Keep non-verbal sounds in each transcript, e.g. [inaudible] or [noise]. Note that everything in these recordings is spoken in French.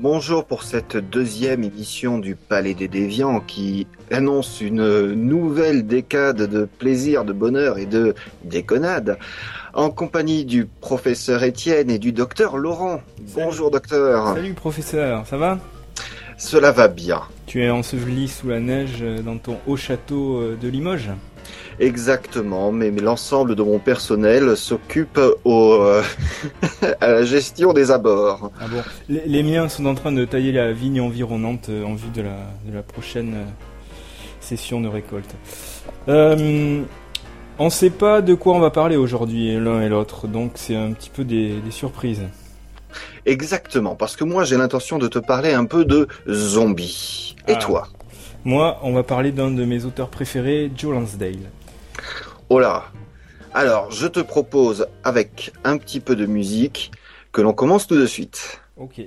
Bonjour pour cette deuxième émission du Palais des Déviants qui annonce une nouvelle décade de plaisir, de bonheur et de déconnade en compagnie du professeur Étienne et du docteur Laurent. Bonjour docteur. Salut professeur, ça va? Cela va bien. Tu es enseveli sous la neige dans ton haut château euh, de Limoges? Exactement, mais, mais l'ensemble de mon personnel s'occupe au, euh, [laughs] à la gestion des abords. Ah bon les, les miens sont en train de tailler la vigne environnante euh, en vue de la, de la prochaine euh, session de récolte. Euh, on ne sait pas de quoi on va parler aujourd'hui l'un et l'autre, donc c'est un petit peu des, des surprises. Exactement, parce que moi j'ai l'intention de te parler un peu de zombies. Et Ah. toi? Moi, on va parler d'un de mes auteurs préférés, Joe Lansdale. Oh là Alors, je te propose, avec un petit peu de musique, que l'on commence tout de suite. Ok.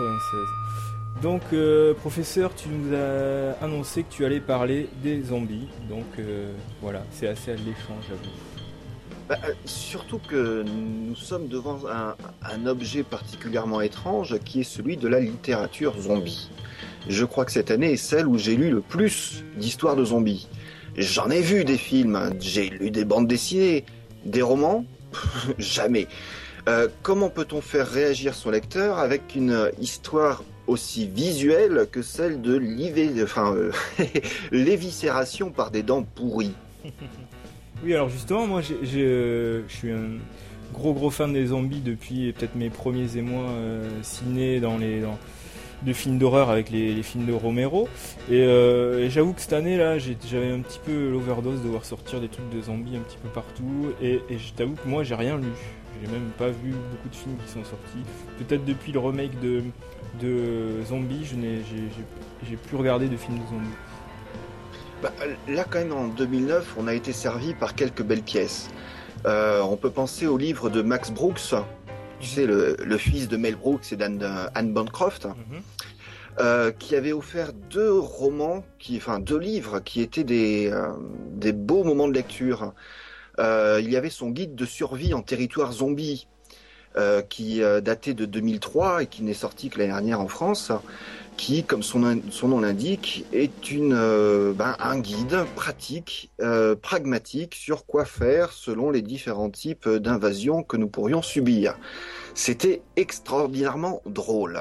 96. Donc, euh, professeur, tu nous as annoncé que tu allais parler des zombies. Donc, euh, voilà, c'est assez alléchant, j'avoue. Bah, euh, surtout que nous sommes devant un, un objet particulièrement étrange qui est celui de la littérature zombie. je crois que cette année est celle où j'ai lu le plus d'histoires de zombies. J'en ai vu des films, hein, j'ai lu des bandes dessinées, des romans, [laughs] jamais. Euh, comment peut-on faire réagir son lecteur avec une histoire aussi visuelle que celle de euh, [laughs] l'éviscération par des dents pourries [laughs] Oui, alors justement, moi, euh, je suis un gros gros fan des zombies depuis peut-être mes premiers émois ciné dans les films d'horreur avec les, films de Romero. Et, j'avoue que cette année là, j'avais un petit peu l'overdose de voir sortir des trucs de zombies un petit peu partout. Et, et je t'avoue que moi, j'ai rien lu. J'ai même pas vu beaucoup de films qui sont sortis. Peut-être depuis le remake de de zombies, je n'ai j'ai- plus regardé de films de zombies. Bah, là, quand même, en 2009, on a été servi par quelques belles pièces. Euh, on peut penser au livre de Max Brooks, tu sais, le, le fils de Mel Brooks et d'Anne Anne Bancroft, Mhm. euh, qui avait offert deux romans, qui, enfin deux livres, qui étaient des, euh, des beaux moments de lecture. Euh, il y avait son guide de survie en territoire zombie, euh, qui euh, datait de 2003 et qui n'est sorti que l'année dernière en France, qui, comme son, son nom l'indique, est une, euh, ben, un guide pratique, euh, pragmatique sur quoi faire selon les différents types d'invasions que nous pourrions subir. C'était extraordinairement drôle.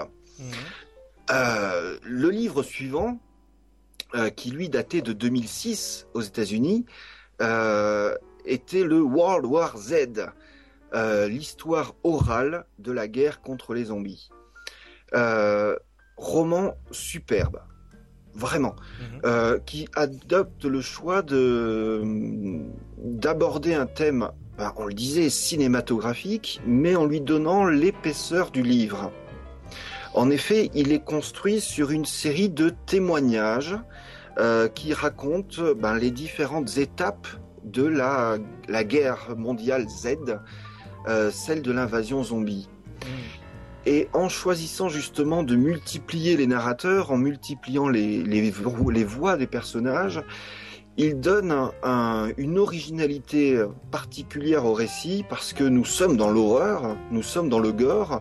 Euh, le livre suivant, qui lui datait de 2006 aux États-Unis, était le World War Z, euh, l'histoire orale de la guerre contre les zombies. Euh, roman superbe, vraiment, Mhm. euh, qui adopte le choix de d'aborder un thème, ben, on le disait, cinématographique, mais en lui donnant l'épaisseur du livre. En effet, il est construit sur une série de témoignages euh, qui racontent ben, les différentes étapes de la, la guerre mondiale Z, euh, celle de l'invasion zombie. Mhm. Et en choisissant justement de multiplier les narrateurs, en multipliant les, les, vo- les voix des personnages, il donne un- un- une originalité particulière au récit parce que nous sommes dans l'horreur, nous sommes dans le gore,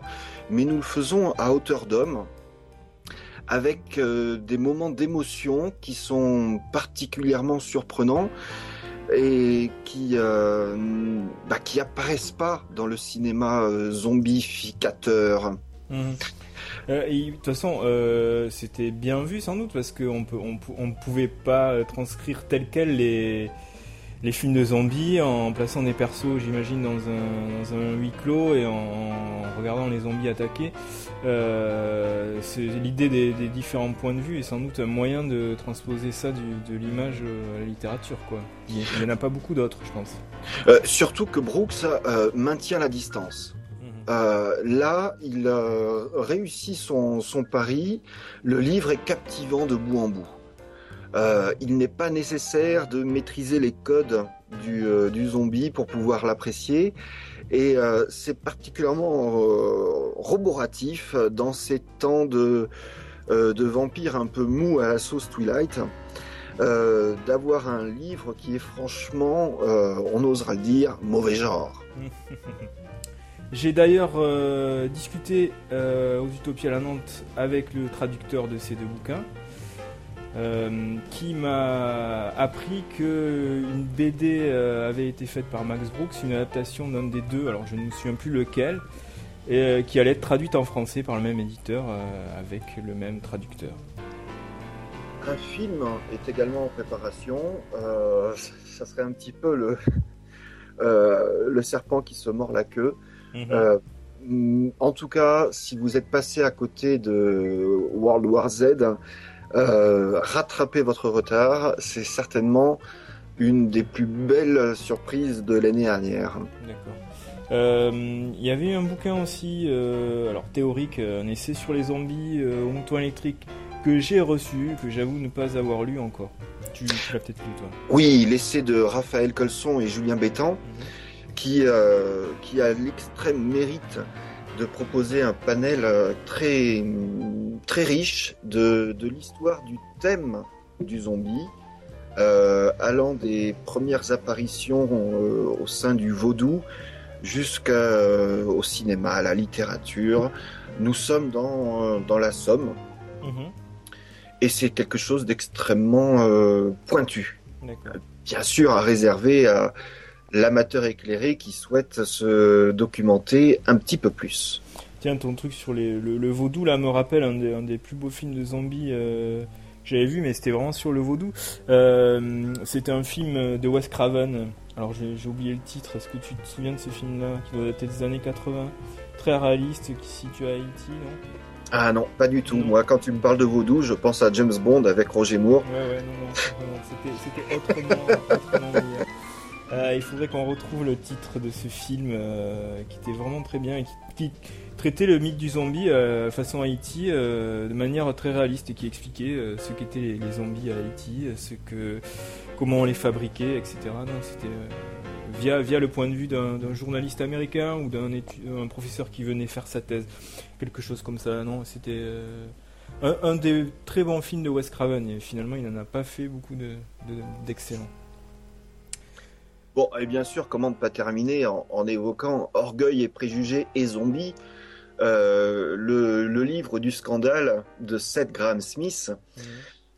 mais nous le faisons à hauteur d'homme, avec euh, des moments d'émotion qui sont particulièrement surprenants et qui euh, bah, qui apparaissent pas dans le cinéma euh, zombificateur. Mhm. Euh, de toute façon, euh, c'était bien vu sans doute parce qu'on on, on pouvait pas euh, transcrire tel quel les, les films de zombies en plaçant des persos, j'imagine, dans un, dans un huis clos et en, en regardant les zombies attaquer. Euh, c'est l'idée des, des différents points de vue et sans doute un moyen de transposer ça du, de l'image euh, à la littérature. Quoi. Il n'y en a pas beaucoup d'autres, je pense. Euh, surtout que Brooks euh, maintient la distance. Mhm. Euh, là, il euh, réussit son, son pari. Le livre est captivant de bout en bout. Euh, il n'est pas nécessaire de maîtriser les codes du, euh, zombie pour pouvoir l'apprécier. Et euh, c'est particulièrement roboratif dans ces temps de, de vampires un peu mou à la sauce Twilight. d'avoir un livre qui est franchement, on osera le dire, mauvais genre. [laughs] J'ai d'ailleurs discuté aux Utopies à la Nantes avec le traducteur de ces deux bouquins, euh, qui m'a appris que une BD euh, avait été faite par Max Brooks, une adaptation d'un des deux, alors je ne me souviens plus lequel, et euh, qui allait être traduite en français par le même éditeur avec le même traducteur. Un film est également en préparation. Euh, ça serait un petit peu le, [laughs] euh, le serpent qui se mord la queue. Euh, mm, en tout cas, si vous êtes passé à côté de World War Z, euh, rattrapez votre retard. C'est certainement une des plus belles surprises de l'année dernière. D'accord. Euh, Il y avait un bouquin aussi, euh, alors théorique, un essai sur les zombies euh, au mouton électrique que j'ai reçu, que j'avoue ne pas avoir lu encore. Tu, tu l'as peut-être lu toi. Oui, l'essai de Raphaël Colson et Julien Bétan, qui, euh, qui a l'extrême mérite de proposer un panel euh, très, très riche de, de l'histoire du thème du zombie, euh, allant des premières apparitions euh, au sein du vaudou jusqu'au cinéma, à la littérature. Nous sommes dans, euh, dans la Somme. Mhm. et c'est quelque chose d'extrêmement euh, pointu. Bien sûr, à réserver à l'amateur éclairé qui souhaite se documenter un petit peu plus. Tiens, ton truc sur les, le, le vaudou là me rappelle un des, un des plus beaux films de zombies euh, que j'avais vu, mais c'était vraiment sur le vaudou. Euh, c'était un film de Wes Craven. Alors j'ai oublié le titre. Est-ce que tu te souviens de ce film-là qui doit dater des années 80 Très réaliste, qui se situe à Haïti, non? Ah non, pas du tout. Non. Moi, quand tu me parles de vaudou, je pense à James Bond avec Roger Moore. Ouais, ouais, non, non, non, c'était, c'était autrement, autrement meilleur. Euh, il faudrait qu'on retrouve le titre de ce film euh, qui était vraiment très bien et qui, qui traitait le mythe du zombie euh, façon Haïti euh, de manière très réaliste et qui expliquait euh, ce qu'étaient les, zombies à Haïti, euh, ce que, comment on les fabriquait, etc. C'était via, via le point de vue d'un, journaliste américain ou d'un professeur qui venait faire sa thèse, quelque chose comme ça. Non, c'était un, des très bons films de Wes Craven et finalement il n'en a pas fait beaucoup de, de- d'excellents. Bon, et bien sûr, comment ne pas terminer en, en évoquant Orgueil et préjugés et zombies, euh, le, le livre du scandale de Seth Graham Smith,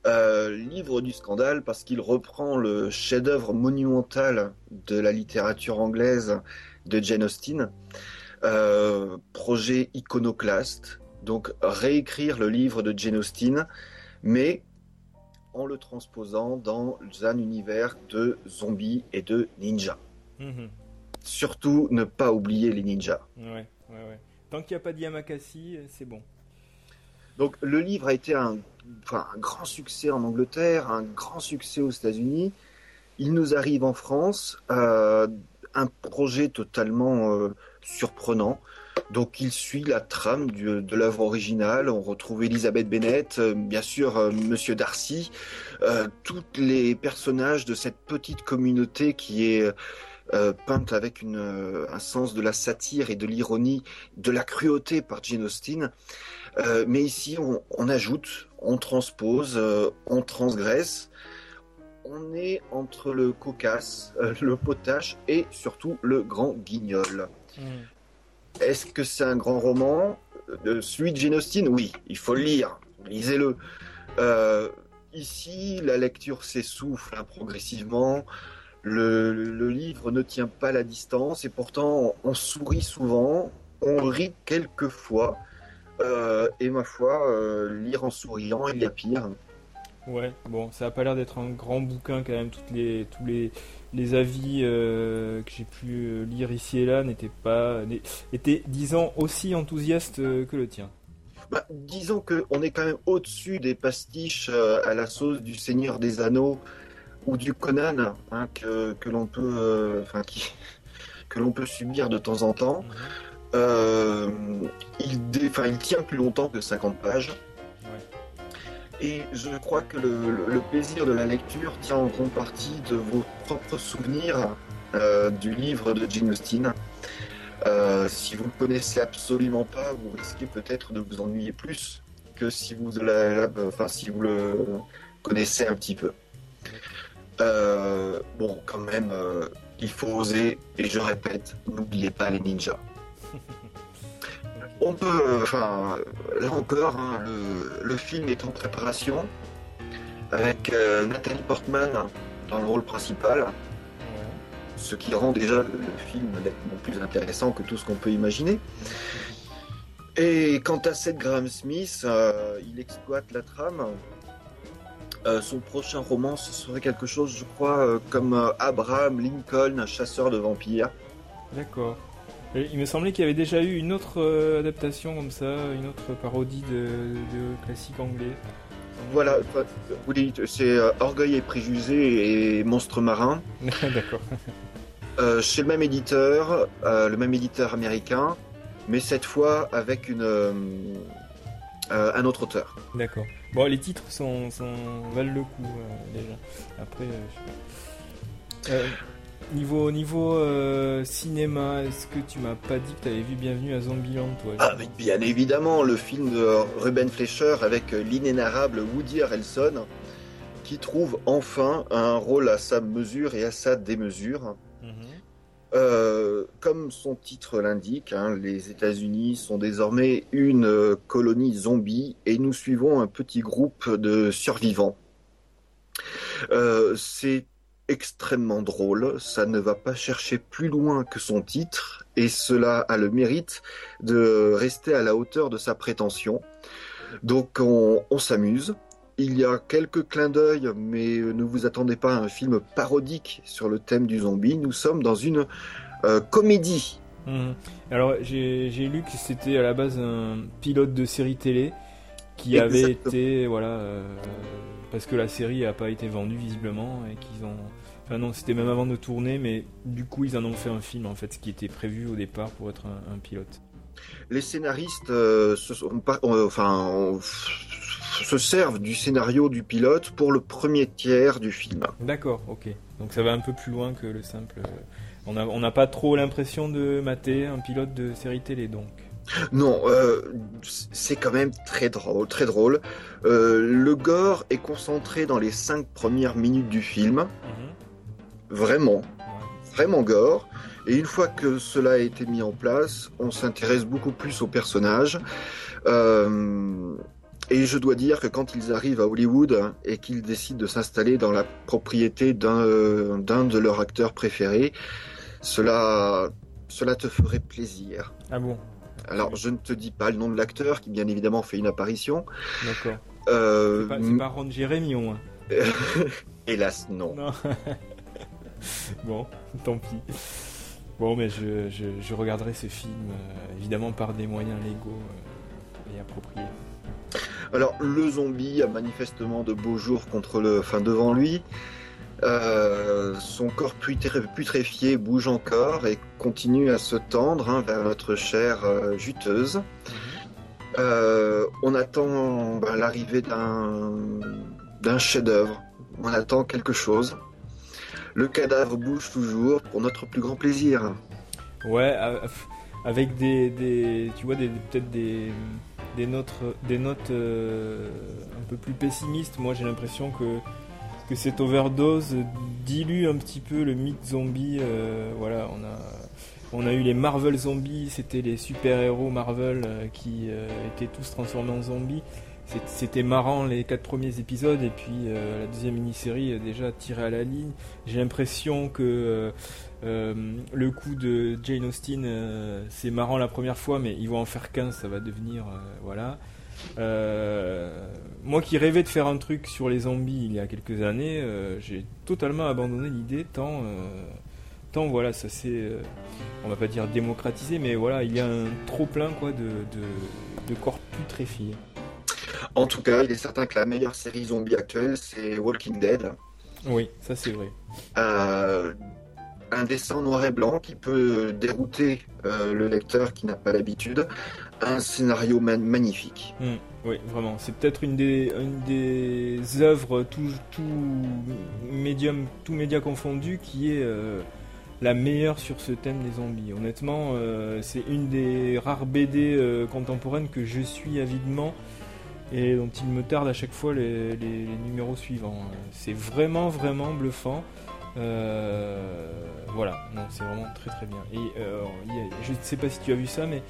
euh, livre du scandale parce qu'il reprend le chef-d'œuvre monumental de la littérature anglaise de Jane Austen, euh, projet iconoclaste, donc réécrire le livre de Jane Austen, mais en le transposant dans un univers de zombies et de ninjas. Mhm. Surtout ne pas oublier les ninjas. Ouais, ouais, ouais. Tant qu'il n'y a pas de Yamakasi, euh, c'est bon. Donc le livre a été un, enfin, un grand succès en Angleterre, un grand succès aux États-Unis. Il nous arrive en France, euh, un projet totalement euh, surprenant. Donc il suit la trame de l'œuvre originale. On retrouve Elisabeth Bennett, euh, bien sûr euh, Monsieur Darcy, tous les personnages de cette petite communauté qui est euh, peinte avec une, euh, un sens de la satire et de l'ironie, de la cruauté par Jane Austen. Euh, mais ici, on, on ajoute, on transpose, on transgresse. On est entre le cocasse, le potache et surtout le grand guignol. Mhm. Est-ce que c'est un grand roman Celui de Jane Austen? Oui, il faut le lire. Lisez-le. Ici, la lecture s'essouffle hein, progressivement. Le, le livre ne tient pas la distance et pourtant on, on sourit souvent, on rit quelquefois. Euh, et ma foi, euh, lire en souriant, il y a pire. Ouais, bon, ça a pas l'air d'être un grand bouquin quand même. Toutes les, tous les, les avis euh, que j'ai pu lire ici et là n'étaient pas, étaient, disons, aussi enthousiastes que le tien. Bah, disons que on est quand même au-dessus des pastiches à la sauce du Seigneur des Anneaux ou du Conan hein, que, que l'on peut, euh, enfin qui que l'on peut subir de temps en temps. Euh, il, dé- il tient plus longtemps que 50 pages. Et je crois que le, le- le plaisir de la lecture tient en grande partie de vos propres souvenirs euh, du livre de Jane Austen. Euh, si vous ne le connaissez absolument pas, vous risquez peut-être de vous ennuyer plus que si vous, la- la- enfin, si vous le connaissez un petit peu. Euh, bon, quand même, euh, il faut oser, et je répète, n'oubliez pas les ninjas. [laughs] On peut, euh, enfin, là encore, hein, le, le film est en préparation avec euh, Nathalie Portman dans le rôle principal, ce qui rend déjà le, film nettement plus intéressant que tout ce qu'on peut imaginer. Et quant à Seth Graham Smith, il exploite la trame. Euh, son prochain roman, ce serait quelque chose, je crois, euh, comme euh, Abraham Lincoln, un chasseur de vampires. D'accord. Et Il me semblait qu'il y avait déjà eu une autre adaptation comme ça, une autre parodie de, de classique anglais. Voilà, enfin, vous dites, c'est Orgueil et Préjugés et Monstres Marins. [laughs] D'accord. Chez le même éditeur, le même éditeur américain, mais cette fois avec une, un autre auteur. D'accord. Bon, les titres sont, sont valent le coup euh, déjà. Après, euh, je sais pas. Euh, niveau niveau cinéma, est-ce que tu m'as pas dit que tu avais vu Bienvenue à Zombieland, toi Ah, mais bien évidemment, le film de Ruben Fleischer avec l'inénarrable Woody Harrelson, qui trouve enfin un rôle à sa mesure et à sa démesure. Mhm. Euh, comme son titre l'indique, hein, les États-Unis sont désormais une euh, colonie zombie et nous suivons un petit groupe de survivants. Euh, c'est extrêmement drôle, ça ne va pas chercher plus loin que son titre et cela a le mérite de rester à la hauteur de sa prétention. Donc on, on s'amuse. Il y a quelques clins d'œil, mais ne vous attendez pas à un film parodique sur le thème du zombie. Nous sommes dans une euh, comédie. Mhm. Alors j'ai lu que c'était à la base un pilote de série télé qui avait été voilà euh, parce que la série a pas été vendue visiblement et qu'ils ont enfin non c'était même avant de tourner mais du coup ils en ont fait un film en fait ce qui était prévu au départ pour être un, un pilote. Les scénaristes euh, se, sont pas- enfin, se servent du scénario du pilote pour le premier tiers du film. D'accord ok donc ça va un peu plus loin que le simple euh, on n'a pas trop l'impression de mater un pilote de série télé donc. Non, euh, c'est quand même très drôle, très drôle. Euh, le gore est concentré dans les cinq premières minutes du film, vraiment, Ouais. vraiment gore. Et une fois que cela a été mis en place, on s'intéresse beaucoup plus aux personnages. Euh, et je dois dire que quand ils arrivent à Hollywood hein, et qu'ils décident de s'installer dans la propriété d'un euh, d'un de leurs acteurs préférés, cela, cela te ferait plaisir. Ah bon? Alors, je ne te dis pas le nom de l'acteur qui, bien évidemment, fait une apparition. d'accord. Euh, C'est pas, Ron Jeremy au moins. Hélas, non. Non. [laughs] bon, tant pis. Bon, mais je, je, je regarderai ce film, euh, évidemment par des moyens légaux euh, et appropriés. Alors, le zombie a manifestement de beaux jours contre le, enfin, devant lui. Euh, son corps putré- putréfié bouge encore et continue à se tendre hein, vers notre chair euh, juteuse. Euh, on attend ben, l'arrivée d'un d'un chef-d'œuvre. On attend quelque chose. Le cadavre bouge toujours pour notre plus grand plaisir. Ouais, avec des, des tu vois, peut-être des, des notes, des notes euh, un peu plus pessimistes. Moi, j'ai l'impression que, que cette overdose dilue un petit peu le mythe zombie. euh, voilà, on a, on a eu les Marvel zombies, c'était les super-héros Marvel euh, qui euh, étaient tous transformés en zombies. C'était marrant les quatre premiers épisodes et puis euh, la deuxième mini-série déjà tirée à la ligne. J'ai l'impression que le coup de Jane Austen, euh, c'est marrant la première fois, mais ils vont en faire 15, ça va devenir. euh, voilà. Euh, moi qui rêvais de faire un truc sur les zombies il y a quelques années, euh, j'ai totalement abandonné l'idée, tant. euh, tant voilà, ça s'est. euh, on va pas dire démocratisé, mais voilà, il y a un trop plein quoi, de, de, de corps putréfiés. En tout cas, il est certain que la meilleure série zombie actuelle, c'est Walking Dead. Oui, ça c'est vrai. Un dessin noir et blanc qui peut dérouter euh, le lecteur qui n'a pas l'habitude. Un scénario ma- magnifique. Mm, oui, vraiment. C'est peut-être une des, une des œuvres, tout, médium, média confondu, qui est euh, la meilleure sur ce thème des zombies. Honnêtement, euh, c'est une des rares BD contemporaines que je suis avidement et dont il me tarde à chaque fois les numéros suivants. C'est vraiment, vraiment bluffant. Euh, voilà, non, c'est vraiment très très bien. Et euh, il y a- je ne sais pas si tu as vu ça, mais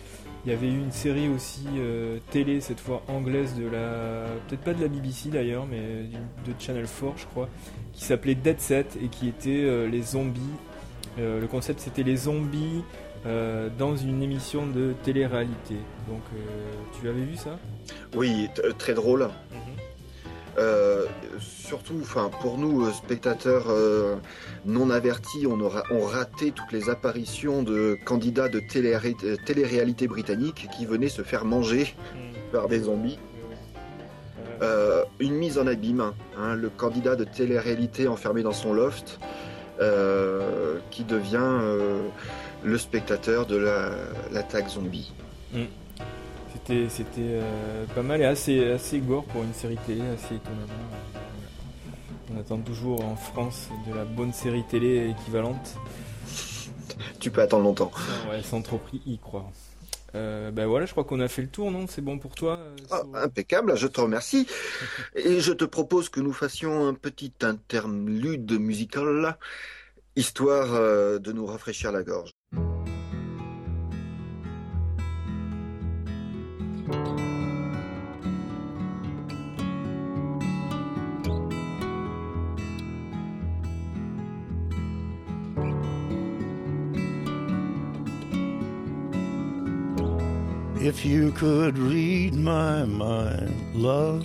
il y avait eu une série aussi euh, télé, cette fois anglaise, de la. Peut-être pas de la BBC d'ailleurs, mais de Channel 4, je crois, qui s'appelait Dead Set et qui était euh, les zombies. Euh, le concept c'était les zombies dans une émission de télé-réalité. Donc tu avais vu ça? Oui, très drôle. Euh, surtout, enfin, pour nous, euh, spectateurs euh, non avertis, on aura on raté toutes les apparitions de candidats de télé- télé-réalité britannique qui venaient se faire manger par des zombies. Euh, une mise en abîme, hein, le candidat de télé-réalité enfermé dans son loft, qui devient le spectateur de la- l'attaque zombie. C'était, c'était euh, pas mal et assez, assez gore pour une série télé, assez étonnamment. On attend toujours en France de la bonne série télé équivalente. Tu peux attendre longtemps. Ouais, sans trop y croire. Euh, ben voilà, je crois qu'on a fait le tour, non? C'est bon pour toi euh, Ah, impeccable, je te remercie. [laughs] Et je te propose que nous fassions un petit interlude musical histoire de nous rafraîchir la gorge. If you could read my mind, love,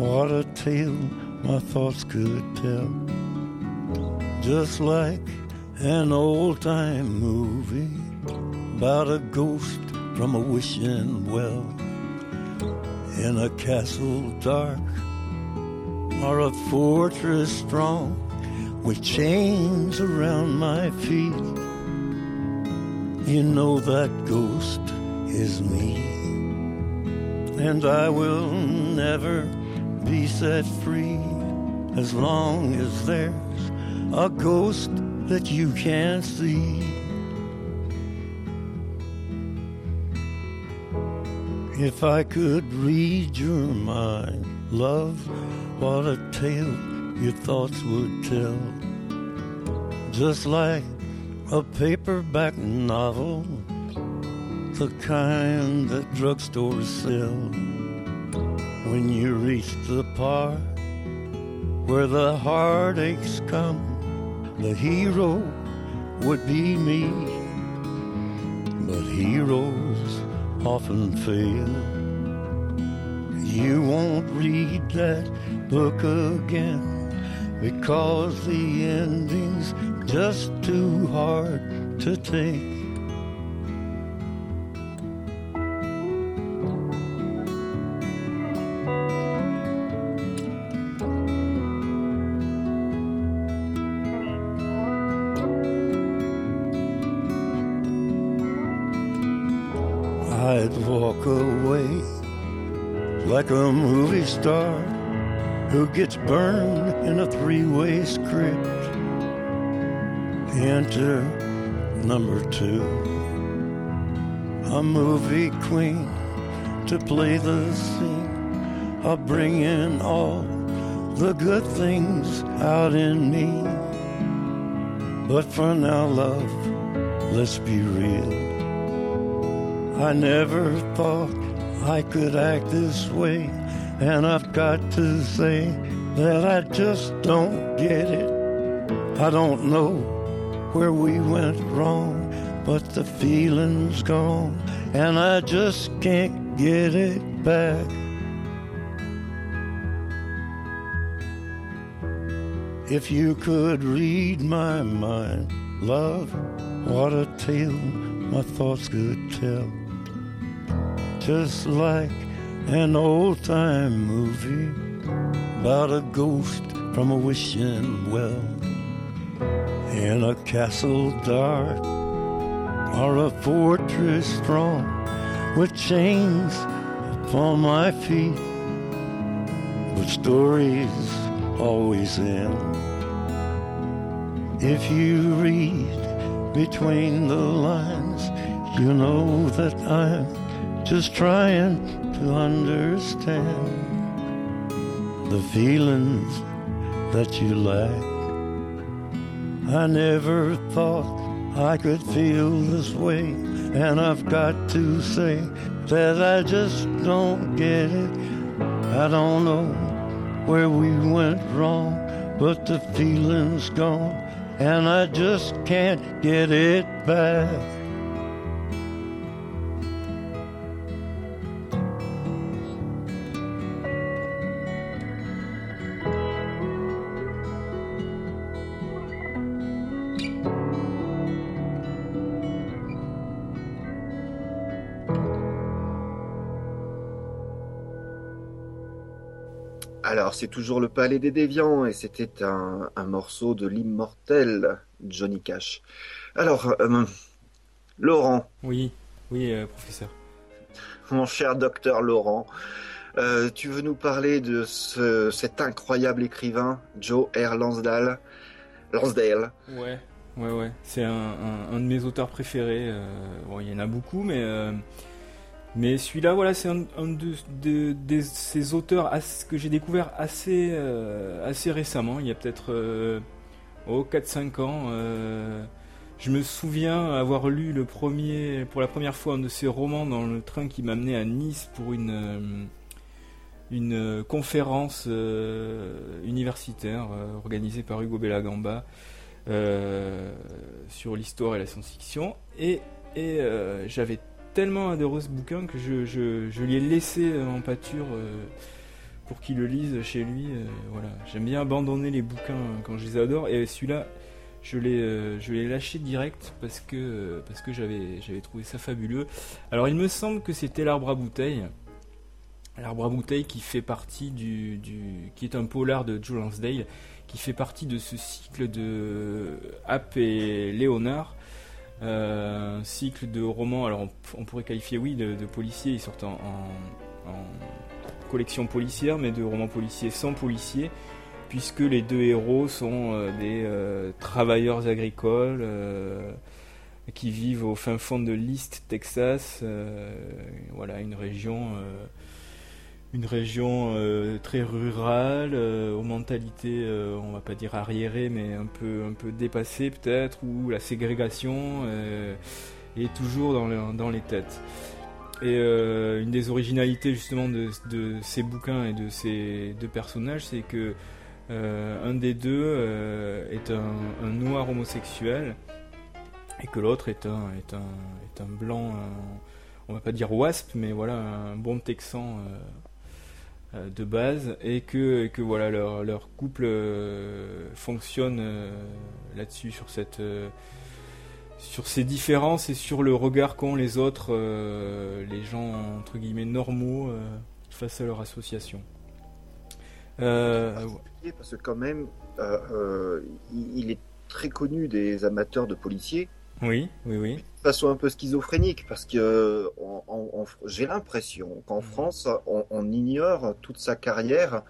what a tale my thoughts could tell. Just like an old time movie about a ghost from a wishing well in a castle dark or a fortress strong with chains around my feet. You know that ghost is me, and I will never be set free as long as there's a ghost that you can't see. If I could read your mind, love, what a tale your thoughts would tell. Just like a paperback novel, the kind that drugstores sell. When you reach the part where the heartaches come, the hero would be me. But heroes often fail. You won't read that book again because the ending's just too hard to take. Star who gets burned in a three way script. Enter number two, a movie queen to play the scene of bringing all the good things out in me. But for now, love, let's be real. I never thought I could act this way, and I've got to say that I just don't get it. I don't know where we went wrong, but the feeling's gone, and I just can't get it back. If you could read my mind, love, what a tale my thoughts could tell. Just like an old time movie about a ghost from a wishing well in a castle dark or a fortress strong with chains upon my feet. But stories always end if you read between the lines. You know that I'm just trying to understand the feelings that you lack. I never thought I could feel this way, and I've got to say that I just don't get it. I don't know where we went wrong, but the feeling's gone, and I just can't get it back. Alors, c'est toujours le Palais des Déviants et c'était un, un morceau de l'immortel Johnny Cash. Alors, euh, Laurent, Oui, oui, euh, professeur. mon cher docteur Laurent, euh, tu veux nous parler de ce, cet incroyable écrivain, Joe R. Lansdale? Lansdale. Ouais, ouais, ouais. C'est un, un, un de mes auteurs préférés. bon, il y en a beaucoup, mais mais celui-là, voilà, c'est un, de, ces auteurs que j'ai découvert assez euh, assez récemment. Il y a peut-être euh, oh 4-5 ans. euh, je me souviens avoir lu le premier, pour la première fois un de ses romans dans le train qui m'amenait à Nice pour une, euh, une conférence universitaire organisée par Hugo Bellagamba sur l'histoire et la science-fiction. Et, et j'avais tellement adoré ce bouquin que je, je, je laissé en pâture euh, pour qu'il le lise chez lui. euh, voilà. J'aime bien abandonner les bouquins quand je les adore. Et celui-là, je l'ai euh, je l'ai lâché direct parce que, euh, parce que j'avais j'avais trouvé ça fabuleux. Alors il me semble que c'était L'Arbre à bouteille. L'Arbre à bouteille qui fait partie du, du qui est un polar de Joe Lansdale qui fait partie de ce cycle de App et Léonard. Euh, cycle de romans, alors on, pourrait qualifier, oui, de, policiers, ils sortent en, collection policière, mais de romans policiers sans policiers, puisque les deux héros sont euh, des euh, travailleurs agricoles euh, qui vivent au fin fond de l'East Texas, voilà, une région. Une région euh, très rurale, euh, aux mentalités, euh, on va pas dire arriérées, mais un peu, un peu dépassées peut-être, où la ségrégation est toujours dans, dans les têtes. Et une des originalités justement de, de ces bouquins et de ces deux personnages, c'est que un des deux est un, noir homosexuel et que l'autre est un, est, un, est un blanc, on va pas dire wasp, mais voilà, un bon texan. Euh, de base et que, que voilà leur, leur couple euh, fonctionne euh, là-dessus sur cette sur ces différences et sur le regard qu'ont les autres euh, les gens entre guillemets normaux euh, face à leur association. Euh, Parce que quand même, il est très connu des amateurs de policiers, oui, oui, oui. De façon un peu schizophrénique, parce que euh, j'ai l'impression qu'en France, on, on ignore toute sa carrière,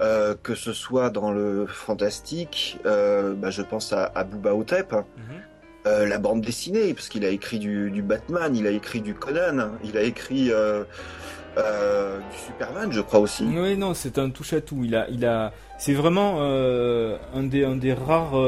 euh, que ce soit dans le fantastique, euh, bah, je pense à, à Bouba Hotep, Mhm. euh, la bande dessinée, parce qu'il a écrit du, du Batman, il a écrit du Conan, il a écrit du Superman, je crois aussi. Oui, non, c'est un touche à tout. Il a, il a, c'est vraiment un des, un des rares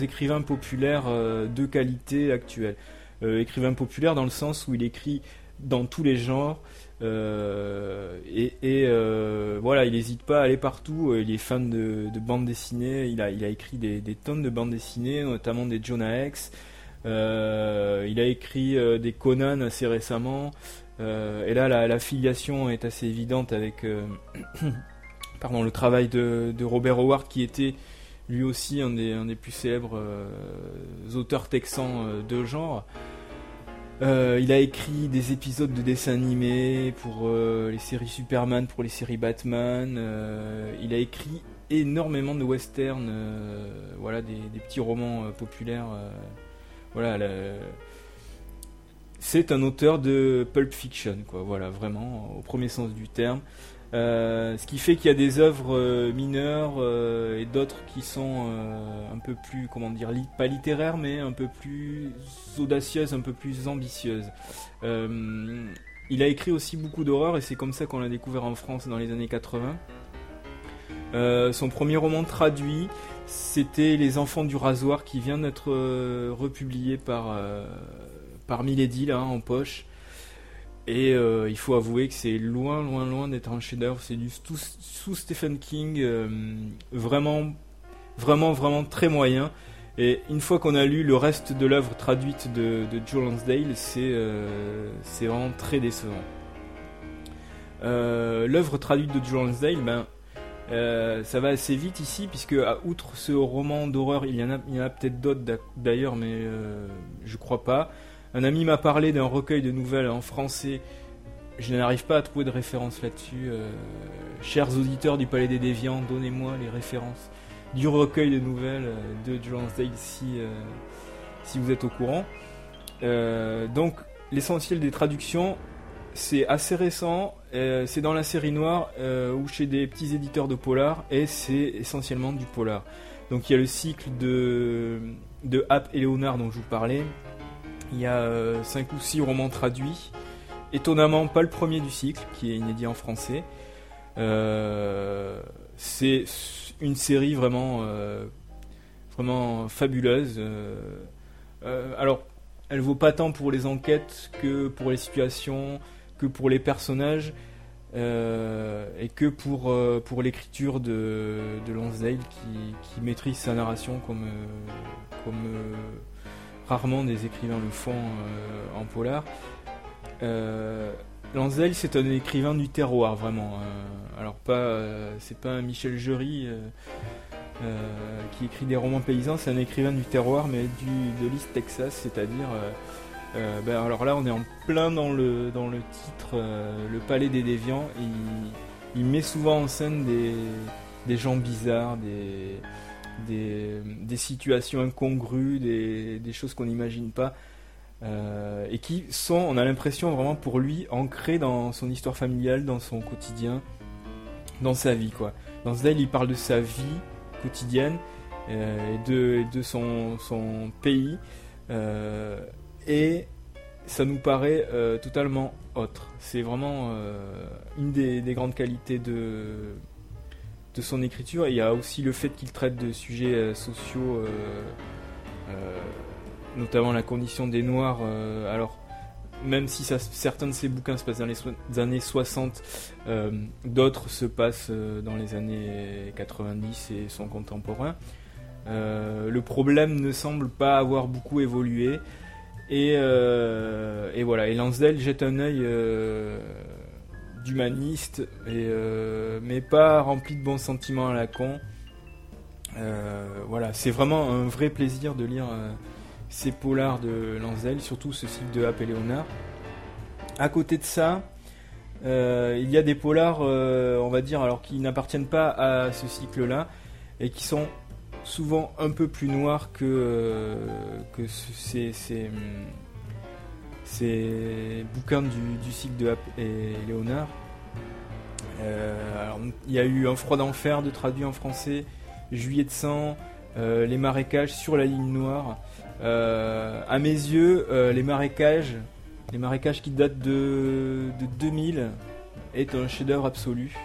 écrivains populaires de qualité actuelle. Euh, écrivain populaire dans le sens où il écrit dans tous les genres. euh, et euh, voilà, il n'hésite pas à aller partout. Il est fan de, de bandes dessinées. Il a, écrit des, tonnes de bandes dessinées, notamment des Jonah X. Il a écrit des Conan assez récemment. Et là, la, filiation est assez évidente avec [coughs] pardon, le travail de Robert Howard, qui était lui aussi un des, plus célèbres euh, auteurs texans euh, de genre. Euh, il a écrit des épisodes de dessins animés pour les séries Superman, pour les séries Batman. il a écrit énormément de westerns, voilà, des, petits romans populaires. voilà, c'est un auteur de pulp fiction, quoi. Voilà, vraiment au premier sens du terme. Euh, ce qui fait qu'il y a des œuvres euh, mineures euh, et d'autres qui sont un peu plus, comment dire, pas littéraires, mais un peu plus audacieuses, un peu plus ambitieuses. Il a écrit aussi beaucoup d'horreur et c'est comme ça qu'on l'a découvert en France dans les années 80. Euh, son premier roman traduit, c'était Les Enfants du Rasoir qui vient d'être republié par, par Milady là en poche. Et euh, il faut avouer que c'est loin, loin, loin d'être un chef-d'œuvre. C'est du sous, Stephen King, euh, vraiment, vraiment, vraiment très moyen. Et une fois qu'on a lu le reste de l'œuvre traduite de, de Joe Lansdale, c'est euh, vraiment très décevant. L'œuvre traduite de Joe Lansdale, ben, ça va assez vite ici, puisque à outre ce roman d'horreur, il y en a, a peut-être d'autres d'ailleurs, mais euh, je crois pas. Un ami m'a parlé d'un recueil de nouvelles en français. Je n'arrive pas à trouver de référence là-dessus. Euh, chers auditeurs du Palais des Déviants, donnez-moi les références du recueil de nouvelles euh, de Lansdale si, euh, si vous êtes au courant. Donc, l'essentiel des traductions, c'est assez récent. c'est dans la série noire ou chez des petits éditeurs de polar et c'est essentiellement du polar. Donc, il y a le cycle de, de et Léonard dont je vous parlais. Il y a 5 ou 6 romans traduits. Étonnamment, pas le premier du cycle, qui est inédit en français. Euh, c'est une série vraiment, euh, vraiment fabuleuse. euh, euh, alors, elle vaut pas tant pour les enquêtes que pour les situations, que pour les personnages, euh, et que pour, euh, pour l'écriture de, de Lonsdale qui, maîtrise sa narration comme, euh, comme euh, rarement des écrivains le font euh, en polar. Euh, Lansdale, c'est un écrivain du terroir, vraiment. euh, alors, pas, c'est pas un Michel Jury qui écrit des romans paysans, c'est un écrivain du terroir, mais du, de l'East Texas, c'est-à-dire. ben, alors là, on est en plein dans le, dans le titre Le Palais des Déviants. il, met souvent en scène des gens bizarres, des, des, situations incongrues, des, choses qu'on n'imagine pas. euh, et qui sont, on a l'impression vraiment pour lui, ancrées dans son histoire familiale, dans son quotidien, dans sa vie. Quoi. Dans ce il parle de sa vie quotidienne euh, et de, son, pays. euh, et ça nous paraît totalement autre. C'est vraiment une des grandes qualités de, de son écriture. Il y a aussi le fait qu'il traite de sujets euh, sociaux, euh, euh, notamment la condition des Noirs. alors, même si ça- certains de ses bouquins se passent dans les années 60, euh, d'autres se passent dans les années 90 et sont contemporains. Le problème ne semble pas avoir beaucoup évolué. Et, et voilà, et Lansdale jette un œil d'humaniste, et, euh, mais pas rempli de bons sentiments à la con. Euh, voilà, c'est vraiment un vrai plaisir de lire euh, ces polars de Lansdale, surtout ce cycle de Hap et Léonard. À côté de ça, il y a des polars, on va dire, alors qui n'appartiennent pas à ce cycle-là, et qui sont souvent un peu plus noirs que, que ce- ces, ces, hum, ces bouquins du, cycle de Hap et Léonard. Euh, il y a eu Un froid d'enfer de traduit en français, Juillet de sang, euh, Les marécages sur la ligne noire. Euh, à mes yeux, Les marécages, les marécages qui datent de, de 2000, est un chef-d'œuvre absolu.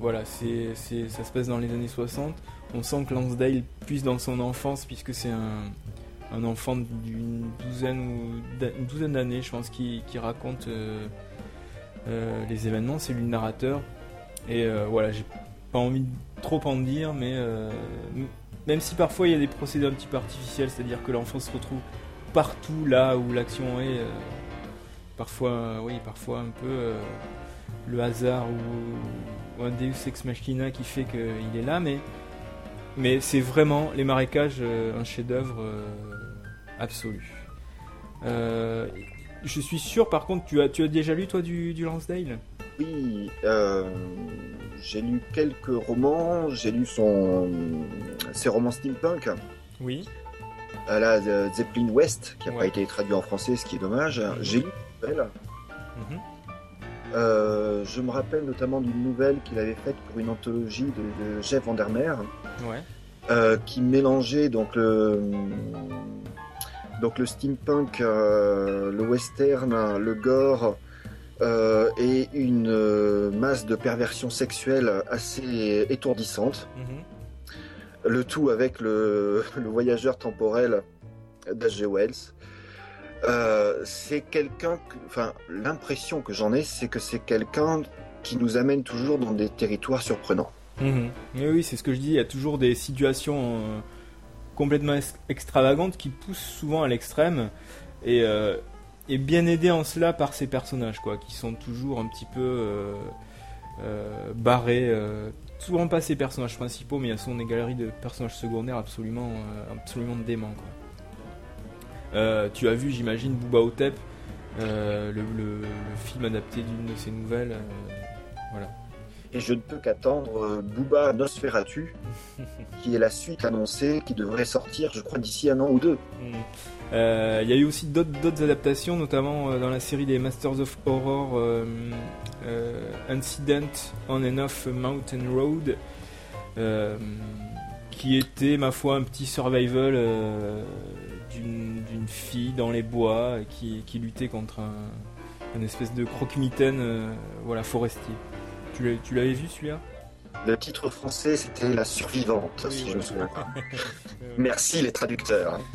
Voilà, c'est, c'est- ça se passe dans les années 60. On sent que Lansdale puise dans son enfance, puisque c'est un, un enfant d'une douzaine, ou douzaine d'années, je pense, qui, qui raconte euh, euh, les événements. C'est lui le narrateur. Et euh, voilà, j'ai pas envie de trop en dire, mais même si parfois il y a des procédés un petit peu artificiels, c'est-à-dire que l'enfant se retrouve partout là où l'action est, parfois, oui, parfois un peu le hasard ou, ou un Deus ex machina qui fait qu'il est là, mais, mais c'est vraiment les marécages un chef-d'œuvre absolu. Euh, je suis sûr, par contre, tu as, tu as déjà lu toi du, du Lansdale? Oui, euh, j'ai lu quelques romans, j'ai lu son, ses romans steampunk. Oui. à la euh, Zeppelin West, qui n'a pas été traduit en français, ce qui est dommage. J'ai lu une nouvelle. Mhm. Euh, je me rappelle notamment d'une nouvelle qu'il avait faite pour une anthologie de, de Jeff Vandermeer, Ouais. qui mélangeait donc le, donc le steampunk, euh, le western, le gore euh, et une euh, masse de perversion sexuelle assez étourdissante. Mhm. Le tout avec le, [laughs] le voyageur temporel d'H.G. Wells. Euh, c'est quelqu'un, que- enfin, l'impression que j'en ai, c'est que c'est quelqu'un qui nous amène toujours dans des territoires surprenants. Mhm. Mais oui, c'est ce que je dis. Il y a toujours des situations complètement ex- extravagantes qui poussent souvent à l'extrême et, euh, bien aidés en cela par ces personnages, quoi, qui sont toujours un petit peu euh, euh, barrés. souvent pas ces personnages principaux, mais il y a souvent des galeries de personnages secondaires absolument, absolument tu as vu, j'imagine, Booba Otep, le, film adapté d'une de ses nouvelles. voilà. Et je ne peux qu'attendre euh, Booba Nosferatu, [laughs] qui est la suite annoncée, qui devrait sortir, je crois, d'ici un an ou deux. Mm. Euh, Il y a eu aussi d'autres adaptations, notamment euh, dans la série des Masters of Horror euh, euh, Incident on and Off Mountain Road, qui était, ma foi, un petit survival d'une fille dans les bois qui, qui luttait contre un, une espèce de croque-mitaine voilà, forestier. Tu l'avais vu celui-là? Le titre français, c'était La Survivante, Oui, si voilà. je me souviens. Euh, [laughs] Merci les traducteurs. [laughs]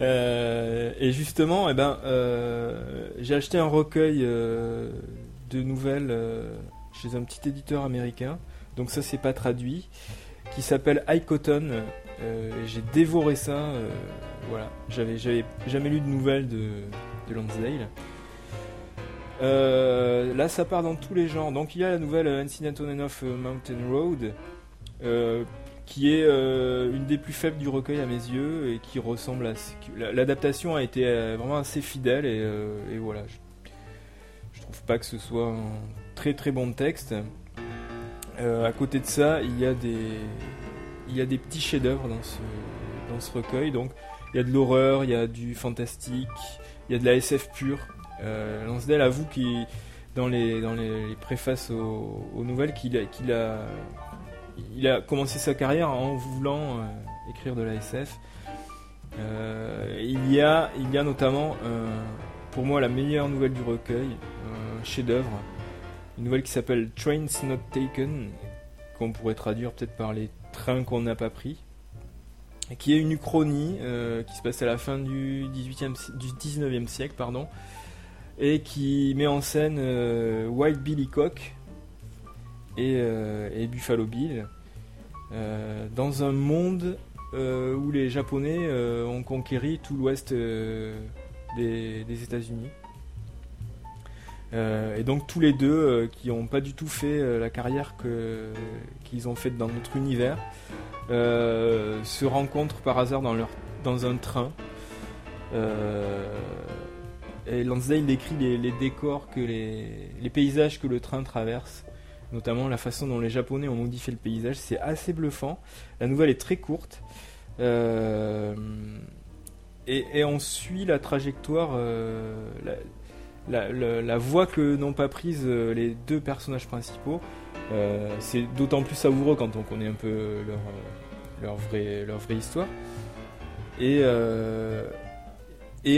Euh, et justement, eh ben, euh, j'ai acheté un recueil euh, de nouvelles chez un petit éditeur américain. Donc ça, c'est pas traduit, qui s'appelle High Cotton. J'ai dévoré ça. voilà, j'avais, j'avais jamais lu de nouvelles de, de Lansdale. Euh, là, ça part dans tous les genres. Donc il y a la nouvelle euh, Incident on and Off euh, Mountain Road. qui est une des plus faibles du recueil à mes yeux et qui ressemble à l'adaptation a été vraiment assez fidèle et, voilà je, trouve pas que ce soit un très très bon texte à côté de ça il y a des il y a des petits chefs-d'œuvre dans ce dans ce recueil donc il y a de l'horreur il y a du fantastique il y a de la SF pure Lansdale avoue qu'il dans les préfaces aux, nouvelles qu'il a, qu'il a il a commencé sa carrière en voulant euh, écrire de la SF. Euh, il, y a, notamment, euh, pour moi, la meilleure nouvelle du recueil, un chef-d'œuvre, une nouvelle qui s'appelle Trains Not Taken, qu'on pourrait traduire peut-être par les trains qu'on n'a pas pris, qui est une uchronie euh, qui se passe à la fin du, 18e, si- du 19e siècle, pardon, et qui met en scène euh, Wild Billy Cock, et, euh, Buffalo Bill euh, dans un monde où les Japonais ont conquéri tout l'ouest des, des États-Unis. Et donc tous les deux qui n'ont pas du tout fait la carrière qu'ils ont faite dans notre univers se rencontrent par hasard dans, leur, dans un train. Et Lansdale décrit les, décors, que les, les paysages que le train traverse notamment la façon dont les Japonais ont modifié le paysage, c'est assez bluffant. La nouvelle est très courte. Euh, et, on suit la trajectoire, euh, la, voie que n'ont pas prise euh, les deux personnages principaux. C'est d'autant plus savoureux quand on connaît un peu leur, vraie, histoire. Et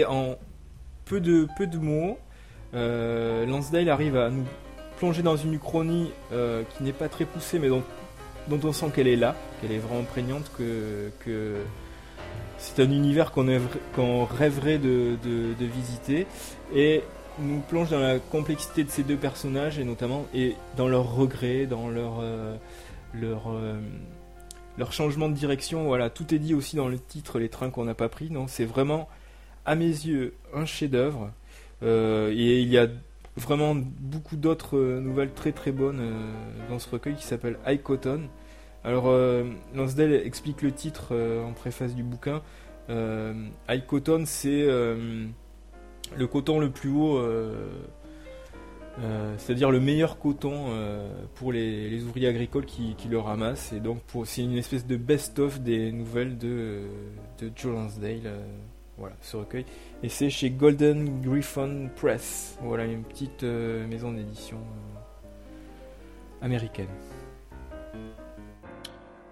en peu de, mots, euh, Lansdale arrive à nous plonger dans une uchronie euh, qui n'est pas très poussée, mais dont, on sent qu'elle est là, qu'elle est vraiment prégnante, que, c'est un univers qu'on qu'on rêverait de visiter, et nous plonge dans la complexité de ces deux personnages, et notamment et dans leurs regrets, dans leur, euh, leur, euh, leur changement de direction. Voilà, tout est dit aussi dans le titre, les trains qu'on n'a pas pris. Non, c'est vraiment, à mes yeux, un chef-d'œuvre. Euh, et il y a vraiment beaucoup d'autres euh, nouvelles très très bonnes euh, dans ce recueil qui s'appelle High Cotton. Alors, Lansdale explique le titre en préface du bouquin. High Cotton, c'est le coton le plus haut, c'est-à-dire le meilleur coton pour les, ouvriers agricoles qui, le ramassent. Et donc, c'est une espèce de best-of des nouvelles de, Joe Lansdale. Voilà, ce recueil. Et c'est chez Golden Griffon Press. Voilà, une petite euh, maison d'édition euh, américaine.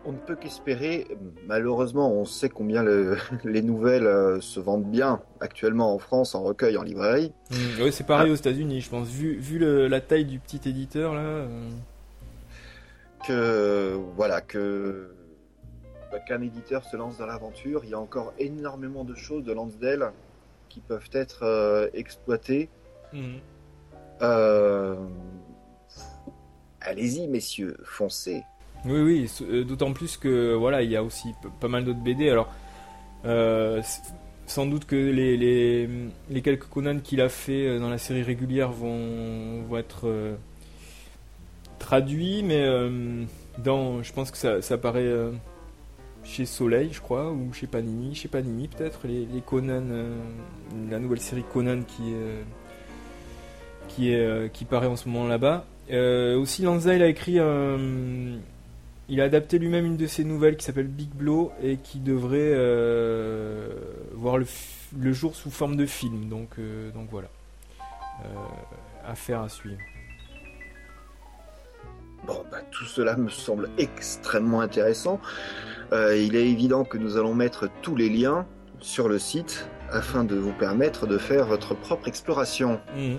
On ne peut qu'espérer. Malheureusement, on sait combien le- [laughs] les nouvelles euh, se vendent bien actuellement en France, en recueil, en librairie. ouais, c'est pareil aux États-Unis, je pense. Vu, vu le- la taille du petit éditeur, là. Que voilà, que qu'un éditeur se lance dans l'aventure. Il y a encore énormément de choses de Lansdale qui peuvent être euh, exploitées. mhm. Euh, Allez-y, messieurs, foncez. Oui, oui, euh, d'autant plus que voilà, il y a aussi pas mal d'autres BD. Alors, euh, sans doute que les, les, les quelques Conan qu'il a fait dans la série régulière vont, vont être euh, traduits, mais euh, dans, je pense que ça, ça paraît chez Soleil, je crois, ou chez Panini, chez Panini peut-être, les, Conan, euh, la nouvelle série Conan qui euh, qui est euh, qui paraît en ce moment là-bas. Aussi, Lansdale a écrit il a adapté lui-même une de ses nouvelles qui s'appelle Big Blow et qui devrait voir le, jour sous forme de film. Donc, donc voilà. Affaire à suivre. Bon, bah, tout cela me semble extrêmement intéressant. Euh, il est évident que nous allons mettre tous les liens sur le site afin de vous permettre de faire votre propre exploration. Mhm.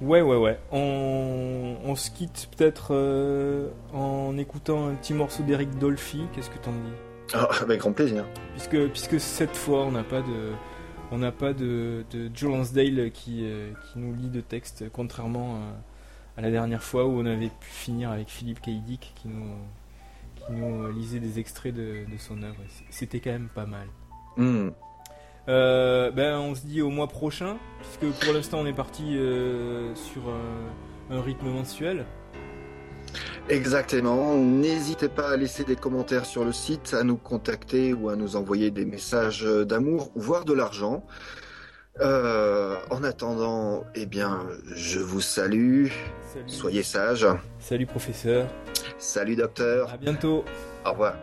Ouais, ouais, ouais. On, on se quitte peut-être euh, en écoutant un petit morceau d'Eric Dolphy. Qu'est-ce que t'en dis? Ah, avec grand plaisir. puisque, puisque cette fois, on n'a pas de. On n'a pas de, de Joe Lansdale qui, euh, qui nous lit de texte, contrairement à, à la dernière fois où on avait pu finir avec Philippe Kaidik qui nous, qui nous lisait des extraits de, de son œuvre. C'était quand même pas mal. Hmm. Euh, ben, on se dit au mois prochain, puisque pour l'instant on est parti euh, sur un, un rythme mensuel. Exactement. N'hésitez pas à laisser des commentaires sur le site, à nous contacter ou à nous envoyer des messages d'amour, voire de l'argent. Euh, en attendant, eh bien, je vous salue. Salut, Soyez sages. Salut professeur, Salut docteur. à bientôt. Au revoir.